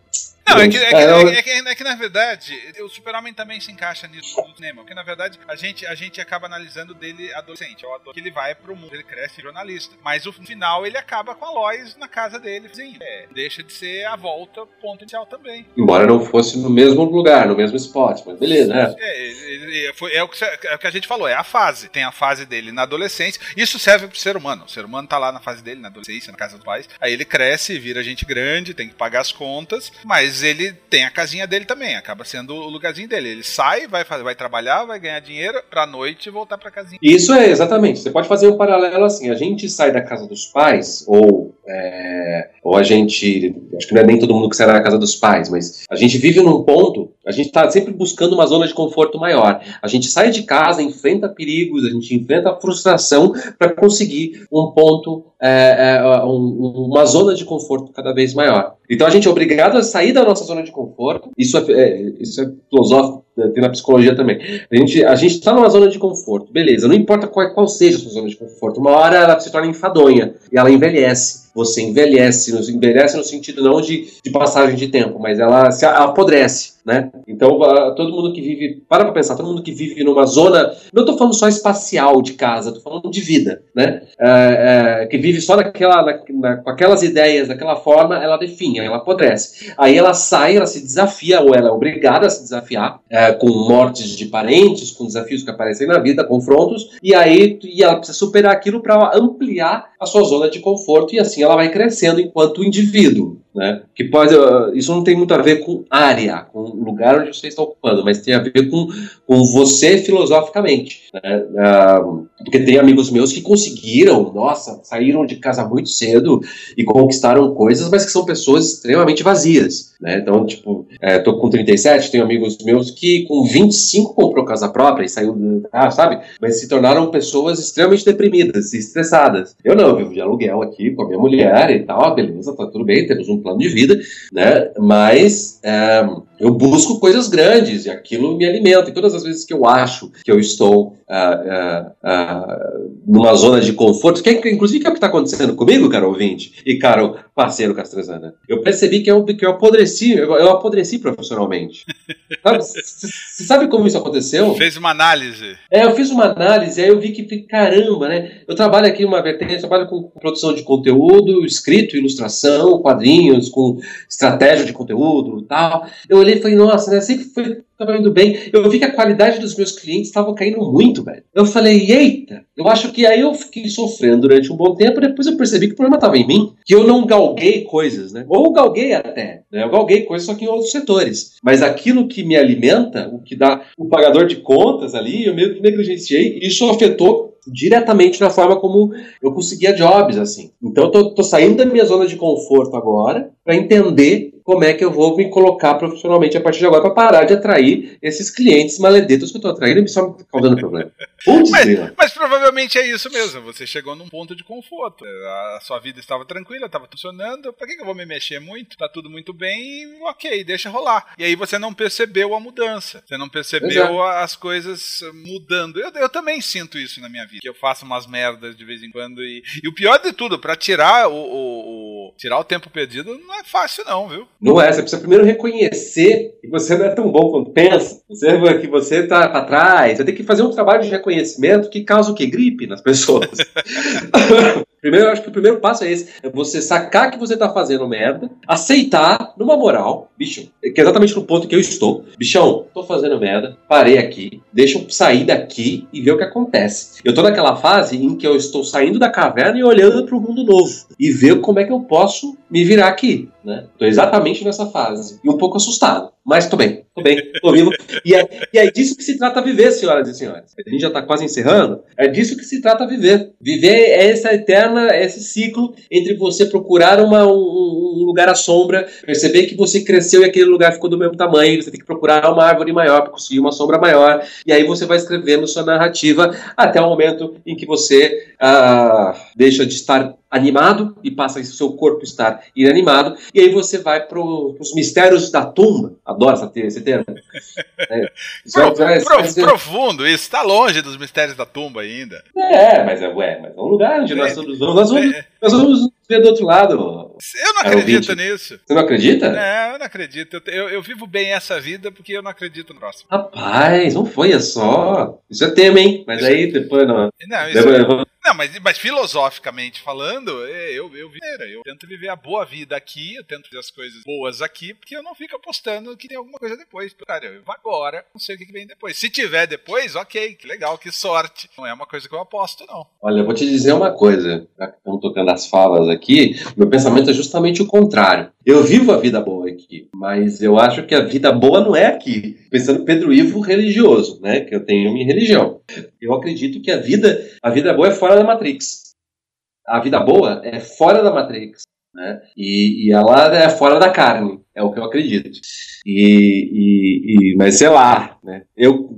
Não, é que, é, que, é, que, é que, na verdade o Super-Homem também se encaixa nisso do cinema. Porque na verdade a gente, a gente acaba analisando dele adolescente. É o ator que ele vai pro mundo, ele cresce jornalista. Mas no final ele acaba com a Lois na casa dele. Assim, é, deixa de ser a volta ponto inicial também. Embora não fosse no mesmo lugar, no mesmo spot, mas beleza, né? É, foi, é, o que, é o que a gente falou, é a fase. Tem a fase dele na adolescência. Isso serve pro ser humano. O ser humano tá lá na fase dele, na adolescência, na casa dos pais. Aí ele cresce, vira gente grande, tem que pagar as contas, mas ele tem a casinha dele também, acaba sendo o lugarzinho dele. Ele sai, vai, vai trabalhar, vai ganhar dinheiro pra noite voltar pra casinha. Isso é, exatamente. Você pode fazer um paralelo assim: a gente sai da casa dos pais, ou, é, ou a gente. Acho que não é nem todo mundo que sai da casa dos pais, mas a gente vive num ponto, a gente tá sempre buscando uma zona de conforto maior. A gente sai de casa, enfrenta perigos, a gente enfrenta frustração para conseguir um ponto, é, é, um, uma zona de conforto cada vez maior. Então a gente é obrigado a sair da nossa zona de conforto. Isso é, é isso é filosófico, é, tem na psicologia também. A gente a está numa zona de conforto, beleza. Não importa qual, qual seja a sua zona de conforto. Uma hora ela se torna enfadonha e ela envelhece. Você envelhece, envelhece no sentido não de, de passagem de tempo, mas ela se apodrece né? Então, todo mundo que vive, para pra pensar, todo mundo que vive numa zona, não estou falando só espacial de casa, estou falando de vida, né? É, é, que vive só naquela, na, na, com aquelas ideias, daquela forma, ela define, ela apodrece. Aí ela sai, ela se desafia, ou ela é obrigada a se desafiar, é, com mortes de parentes, com desafios que aparecem na vida, confrontos, e aí e ela precisa superar aquilo para ampliar a sua zona de conforto, e assim ela vai crescendo enquanto indivíduo. Né? Que pode, isso não tem muito a ver com área, com lugar onde você está ocupando, mas tem a ver com, com você filosoficamente. Né? Uh, porque tem amigos meus que conseguiram, nossa, saíram de casa muito cedo e conquistaram coisas, mas que são pessoas extremamente vazias. Né? Então, tipo, é, tô com 37, tenho amigos meus que com 25 comprou casa própria e saiu, ah, sabe? Mas se tornaram pessoas extremamente deprimidas e estressadas. Eu não, eu vivo de aluguel aqui com a minha mulher e tal, beleza, tá tudo bem, temos um plano de vida, né? Mas é, eu busco coisas grandes e aquilo me alimenta. E todas as vezes que eu acho que eu estou uh, uh, uh, numa zona de conforto, que é, inclusive que é o que está acontecendo comigo, caro ouvinte, e caro parceiro Castrezana, eu percebi que eu, que eu apodreci, eu, eu apodreci profissionalmente. Você sabe como isso aconteceu? Fez uma análise. É, eu fiz uma análise, aí eu vi que, caramba, né? Eu trabalho aqui uma vertente, eu trabalho com produção de conteúdo, escrito, ilustração, quadrinhos, com estratégia de conteúdo e tal. Eu olhei e falei, nossa, né? Sempre foi indo bem. Eu vi que a qualidade dos meus clientes estava caindo muito, velho. Eu falei, eita, eu acho que aí eu fiquei sofrendo durante um bom tempo, depois eu percebi que o problema estava em mim, que eu não galguei coisas, né? Ou galguei até, né? Eu galguei coisas só que em outros setores. Mas aquilo que me alimenta, o que dá o pagador de contas ali, eu meio que negligenciei, isso afetou diretamente na forma como eu conseguia jobs, assim. Então eu tô, tô saindo da minha zona de conforto agora para entender como é que eu vou me colocar profissionalmente a partir de agora para parar de atrair esses clientes maledetos que eu estou atraindo e só me causando problema. Putz, mas, mas, provavelmente é isso mesmo. Você chegou num ponto de conforto. A sua vida estava tranquila, estava funcionando. Para que, que eu vou me mexer muito? Tá tudo muito bem, ok, deixa rolar. E aí você não percebeu a mudança. Você não percebeu as coisas mudando. Eu, eu, também sinto isso na minha vida. Que eu faço umas merdas de vez em quando. E, e o pior de tudo, para tirar o, o, o, tirar o tempo perdido, não é fácil, não, viu? Não é. Você precisa primeiro reconhecer que você não é tão bom quanto pensa. Você, que você tá para trás. Você tem que fazer um trabalho de reconhecimento que causa o que? Gripe nas pessoas. Primeiro, eu acho que o primeiro passo é esse: é você sacar que você tá fazendo merda, aceitar numa moral, bicho, que é exatamente no ponto que eu estou. Bichão, tô fazendo merda, parei aqui, deixa eu sair daqui e ver o que acontece. Eu tô naquela fase em que eu estou saindo da caverna e olhando para o mundo novo e ver como é que eu posso me virar aqui, né? Tô exatamente nessa fase e um pouco assustado. Mas tô bem, tô bem, tô vivo. E é, e é disso que se trata viver, senhoras e senhores. A gente já tá quase encerrando. É disso que se trata viver. Viver é essa eterna, esse ciclo entre você procurar uma, um, um, lugar à sombra, perceber que você cresceu e aquele lugar ficou do mesmo tamanho, você tem que procurar uma árvore maior para conseguir uma sombra maior. E aí você vai escrevendo sua narrativa até o momento em que você ah, deixa de estar animado e passa o seu corpo estar inanimado, e aí você vai para os mistérios da tumba. Adoro essa, esse termo. É, Pro, vai, pro, vai, profundo, isso está longe dos mistérios da tumba ainda. É, mas é, ué, mas é um lugar onde nós, nós, nós, vamos, nós vamos ver do outro lado. Eu não acredito nisso. Você não acredita? É, eu não acredito. Eu, eu, eu, vivo bem essa vida porque eu não acredito no próximo. Rapaz, não foi é só. Isso é tema, hein? Mas isso... aí depois não. Não, isso depois, é... Não, mas, mas filosoficamente falando, é, eu, eu, eu tento viver a boa vida aqui, eu tento fazer as coisas boas aqui, porque eu não fico apostando que tem alguma coisa depois. Cara, eu vou agora, não sei o que vem depois. Se tiver depois, ok, que legal, que sorte. Não é uma coisa que eu aposto, não. Olha, eu vou te dizer uma coisa, já que estamos tocando as falas aqui, meu pensamento é justamente o contrário. Eu vivo a vida boa aqui, mas eu acho que a vida boa não é aqui. Pensando Pedro Ivo religioso, né? Que eu tenho minha religião. Eu acredito que a vida, a vida boa é fora da Matrix. A vida boa é fora da Matrix. Né? E, e ela é fora da carne, é o que eu acredito. E, e, e, mas sei lá, né? Eu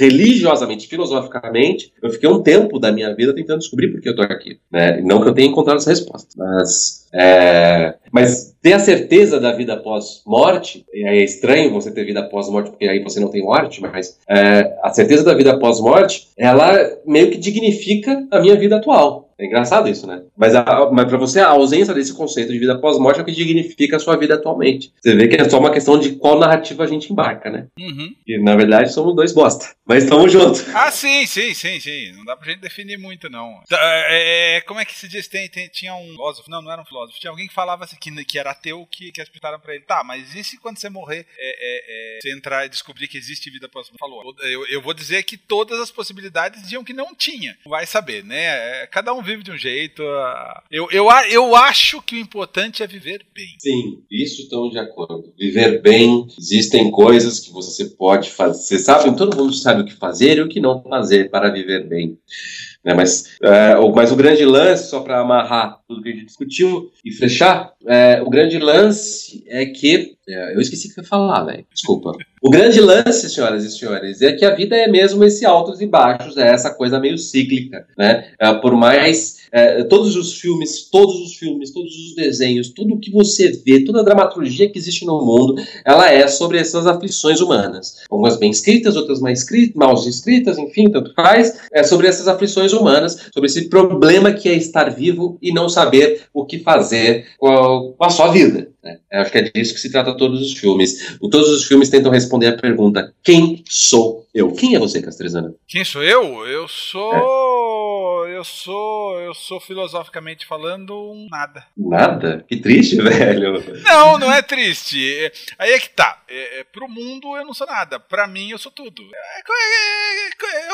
religiosamente, filosoficamente, eu fiquei um tempo da minha vida tentando descobrir por que eu tô aqui, né? Não que eu tenha encontrado essa resposta, mas é, mas ter a certeza da vida após morte, é estranho você ter vida após morte, porque aí você não tem morte, mas é, a certeza da vida após morte, ela meio que dignifica a minha vida atual. É engraçado isso, né? Mas, mas para você, a ausência desse conceito de vida pós-morte é o que dignifica a sua vida atualmente. Você vê que é só uma questão de qual narrativa a gente embarca, né? Uhum. E na verdade somos dois bosta. Mas estamos juntos. Ah, sim, sim, sim, sim. Não dá pra gente definir muito, não. Tá, é, é, como é que se diz? Tem, tem, tinha um filósofo, não, não era um filósofo, tinha alguém que falava assim, que, que era ateu, que, que explicaram pra ele, tá, mas e se quando você morrer, é, é, é você entrar e descobrir que existe vida pós-morte? Falou. Eu, eu vou dizer que todas as possibilidades diziam que não tinha. Vai saber, né? Cada um vive de um jeito. Uh, eu, eu, eu acho que o importante é viver bem. Sim, isso estamos de acordo. Viver bem, existem coisas que você pode fazer. Você sabe, todo mundo sabe o que fazer e o que não fazer para viver bem. Né? Mas, é, o, mas o grande lance, só para amarrar tudo que a gente discutiu e fechar, é, o grande lance é que. É, eu esqueci o que eu ia falar, velho. Desculpa. O grande lance, senhoras e senhores, é que a vida é mesmo esse altos e baixos, é essa coisa meio cíclica, né? É, por mais é, todos os filmes, todos os filmes, todos os desenhos, tudo que você vê, toda a dramaturgia que existe no mundo, ela é sobre essas aflições humanas. Algumas bem escritas, outras mais escritas, mal escritas, enfim, tanto faz. É sobre essas aflições humanas, sobre esse problema que é estar vivo e não saber o que fazer com a, com a sua vida. Né? Acho que é disso que se trata todos os filmes. Todos os filmes tentam responder a pergunta: quem sou eu? Quem é você, Castrezana? Quem sou eu? Eu sou. É. Eu sou. Eu sou filosoficamente falando um nada. Nada? Que triste, velho. Não, não é triste. Aí é que tá. É, é, pro mundo eu não sou nada. Pra mim eu sou tudo. É, é,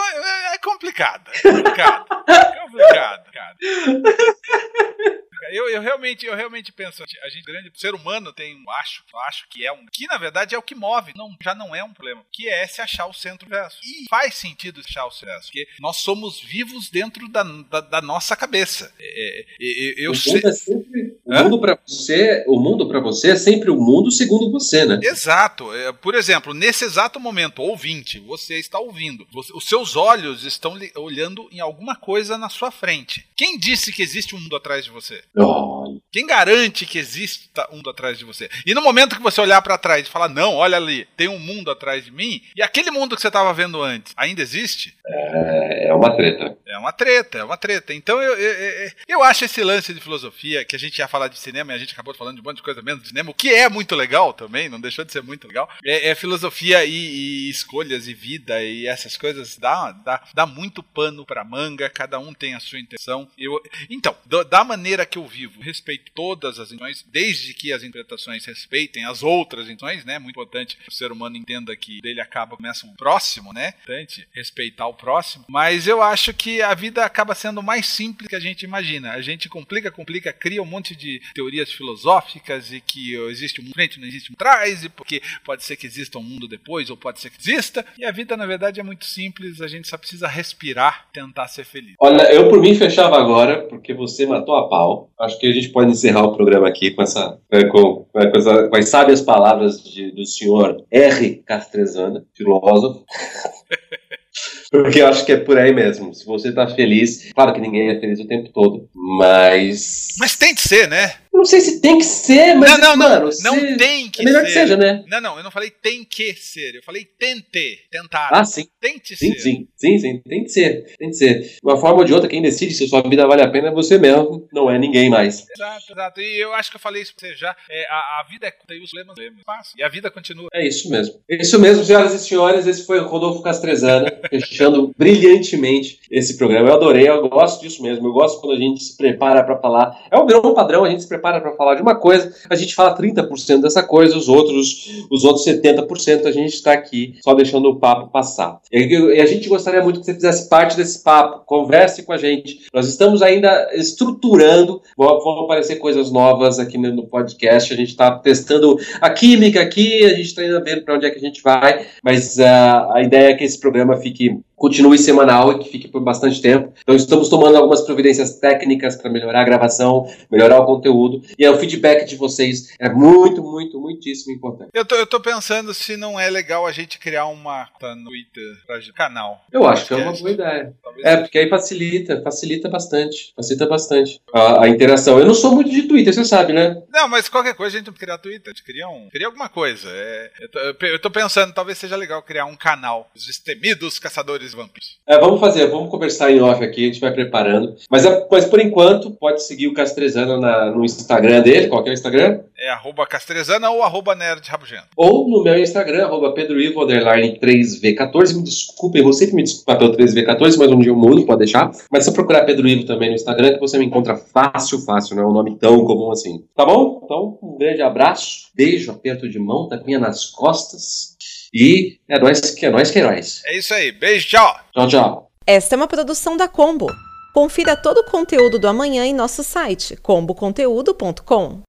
é, é complicado. É complicado. É complicado, cara. Eu, eu, realmente, eu realmente penso, a gente grande ser humano tem um acho, acho que é um que na verdade é o que move, não, já não é um problema, que é se achar o centro verso. E faz sentido achar o centro verso, porque nós somos vivos dentro da, da, da nossa cabeça. É, é, eu o mundo é sempre, o mundo para você, o mundo para você é sempre o mundo segundo você, né? Exato. É, por exemplo, nesse exato momento, ouvinte, você está ouvindo, você, os seus olhos estão olhando em alguma coisa na sua frente. Quem disse que existe um mundo atrás de você? Quem garante que exista um mundo atrás de você? E no momento que você olhar para trás e falar, não, olha ali, tem um mundo atrás de mim, e aquele mundo que você estava vendo antes, ainda existe? É, é uma treta. É uma treta, é uma treta. Então eu, eu, eu, eu acho esse lance de filosofia, que a gente ia falar de cinema e a gente acabou falando de um monte de coisa menos de cinema, o que é muito legal também, não deixou de ser muito legal. É, é filosofia e, e, escolhas e vida e essas coisas dá, dá, dá muito pano pra manga, cada um tem a sua intenção. Eu, então, da maneira que eu vivo, respeito todas as intenções, desde que as interpretações respeitem as outras intenções, né? Muito importante que o ser humano entenda que dele acaba começa o próximo, né? Importante respeitar o próximo. Mas eu acho que a vida acaba sendo mais simples que a gente imagina. A gente complica, complica, cria um monte de teorias filosóficas e que existe um frente, não existe um trás, e porque pode ser que exista um mundo depois, ou pode ser que exista. E a vida, na verdade, é muito simples, a gente só precisa respirar, tentar ser feliz. Olha, eu por mim fechava agora, porque você matou a pau. Acho que a gente pode encerrar o programa aqui com essa é, com, com, essa, com as sábias palavras de, do senhor R. Castrezana, filósofo. Porque eu acho que é por aí mesmo. Se você tá feliz, claro que ninguém é feliz o tempo todo, mas. Mas tem que ser, né? Não sei se tem que ser, mas. Não, não, mano, não. Não tem que é melhor ser. que seja, né? Não, não, eu não falei tem que ser. Eu falei tente. Tentar. Ah, sim. Tente sim, ser. Sim, sim, sim. Tem que ser. Tem que ser. De uma forma ou de outra, quem decide se a sua vida vale a pena é você mesmo, não é ninguém mais. Exato, exato. E eu acho que eu falei isso pra você já. É, a, a, vida é e os lemas, fácil. E a vida continua. É isso mesmo. É isso mesmo, senhoras e senhores. Esse foi o Rodolfo Castrezana, fechando brilhantemente esse programa. Eu adorei, eu gosto disso mesmo. Eu gosto quando a gente se prepara para falar. É um grão padrão, a gente se prepara para falar de uma coisa, a gente fala 30% dessa coisa, os outros, os outros 70% a gente está aqui só deixando o papo passar. E a gente gostaria muito que você fizesse parte desse papo, converse com a gente. Nós estamos ainda estruturando, vão aparecer coisas novas aqui no podcast, a gente está testando a química aqui, a gente está ainda vendo para onde é que a gente vai, mas uh, a ideia é que esse programa fique continue semanal e que fique por bastante tempo. Então estamos tomando algumas providências técnicas para melhorar a gravação, melhorar o conteúdo e o feedback de vocês é muito, muito, muitíssimo importante. Eu tô, eu tô pensando se não é legal a gente criar uma no Twitter canal. Eu acho que é uma boa ideia. Talvez é, porque aí facilita, facilita bastante, facilita bastante a, a, interação. Eu não sou muito de Twitter, você sabe, né? Não, mas qualquer coisa a gente não criar Twitter, a gente cria um, cria alguma coisa. É, eu, tô, eu tô pensando, talvez seja legal criar um canal, os destemidos caçadores Vampiros. É, vamos fazer, vamos conversar em off aqui, a gente vai preparando. Mas, é, mas por enquanto, pode seguir o Castrezano na, no Instagram dele. Qual é o Instagram? É arroba Castrezana ou arroba Nerd Rabugento. Ou no meu Instagram, arroba PedroIvo, 3V14. Me desculpem, você que me desculpa pelo 3V14, mas um dia eu mudo, pode deixar. Mas se procurar Pedro Ivo também no Instagram, que você me encontra fácil, fácil, não é um nome tão comum assim. Tá bom? Então, um grande abraço, beijo, aperto de mão, tapinha nas costas. E é nóis que é nóis que é nóis. É isso aí. Beijo, tchau. Tchau, tchau. Esta é uma produção da Combo. Confira todo o conteúdo do amanhã em nosso site comboconteúdo.com.